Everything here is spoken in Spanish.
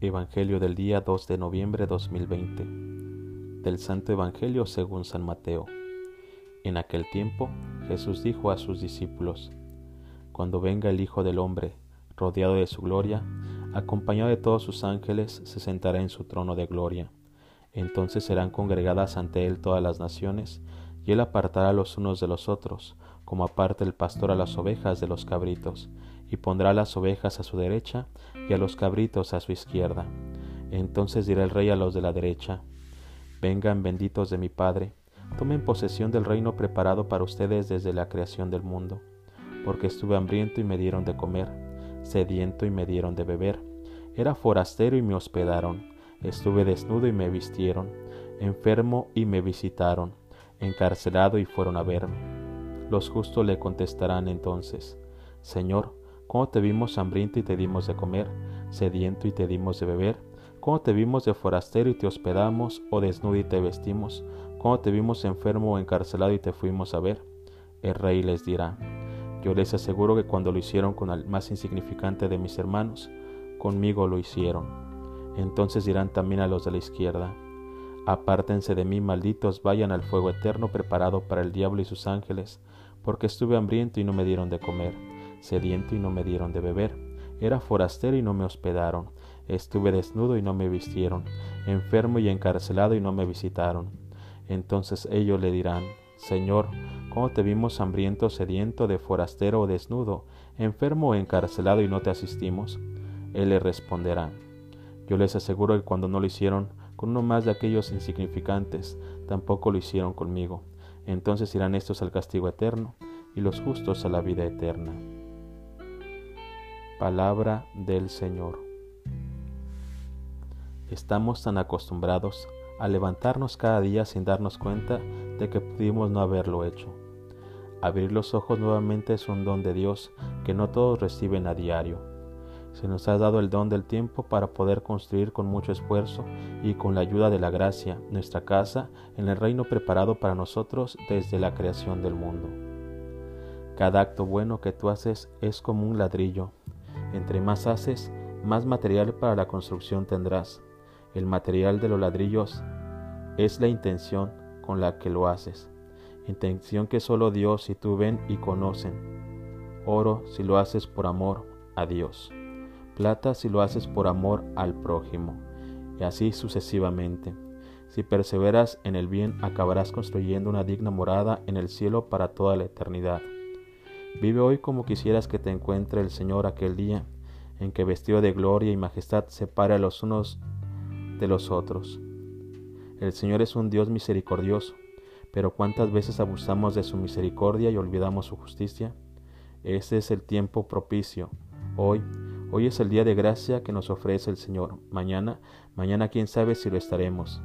Evangelio del día 2 de noviembre 2020. Del Santo Evangelio según San Mateo. En aquel tiempo Jesús dijo a sus discípulos, Cuando venga el Hijo del Hombre, rodeado de su gloria, acompañado de todos sus ángeles, se sentará en su trono de gloria. Entonces serán congregadas ante él todas las naciones, y él apartará los unos de los otros, como aparta el pastor a las ovejas de los cabritos, y pondrá las ovejas a su derecha y a los cabritos a su izquierda. Entonces dirá el rey a los de la derecha, Vengan benditos de mi Padre, tomen posesión del reino preparado para ustedes desde la creación del mundo, porque estuve hambriento y me dieron de comer, sediento y me dieron de beber, era forastero y me hospedaron, estuve desnudo y me vistieron, enfermo y me visitaron, encarcelado y fueron a verme. Los justos le contestarán entonces, Señor, ¿cómo te vimos hambriento y te dimos de comer, sediento y te dimos de beber? ¿Cómo te vimos de forastero y te hospedamos, o desnudo y te vestimos? ¿Cómo te vimos enfermo o encarcelado y te fuimos a ver? El rey les dirá, yo les aseguro que cuando lo hicieron con el más insignificante de mis hermanos, conmigo lo hicieron. Entonces dirán también a los de la izquierda, Apártense de mí, malditos, vayan al fuego eterno preparado para el diablo y sus ángeles, porque estuve hambriento y no me dieron de comer, sediento y no me dieron de beber, era forastero y no me hospedaron, estuve desnudo y no me vistieron, enfermo y encarcelado y no me visitaron. Entonces ellos le dirán, Señor, ¿cómo te vimos hambriento, sediento, de forastero o desnudo, enfermo o encarcelado y no te asistimos? Él le responderá, Yo les aseguro que cuando no lo hicieron con uno más de aquellos insignificantes, tampoco lo hicieron conmigo. Entonces irán estos al castigo eterno y los justos a la vida eterna. Palabra del Señor. Estamos tan acostumbrados a levantarnos cada día sin darnos cuenta de que pudimos no haberlo hecho. Abrir los ojos nuevamente es un don de Dios que no todos reciben a diario se nos ha dado el don del tiempo para poder construir con mucho esfuerzo y con la ayuda de la gracia nuestra casa en el reino preparado para nosotros desde la creación del mundo. Cada acto bueno que tú haces es como un ladrillo. Entre más haces, más material para la construcción tendrás. El material de los ladrillos es la intención con la que lo haces. Intención que solo Dios y tú ven y conocen. Oro si lo haces por amor a Dios plata si lo haces por amor al prójimo, y así sucesivamente. Si perseveras en el bien, acabarás construyendo una digna morada en el cielo para toda la eternidad. Vive hoy como quisieras que te encuentre el Señor aquel día, en que vestido de gloria y majestad separe a los unos de los otros. El Señor es un Dios misericordioso, pero cuántas veces abusamos de su misericordia y olvidamos su justicia. Este es el tiempo propicio, hoy, Hoy es el día de gracia que nos ofrece el Señor. Mañana, mañana quién sabe si lo estaremos.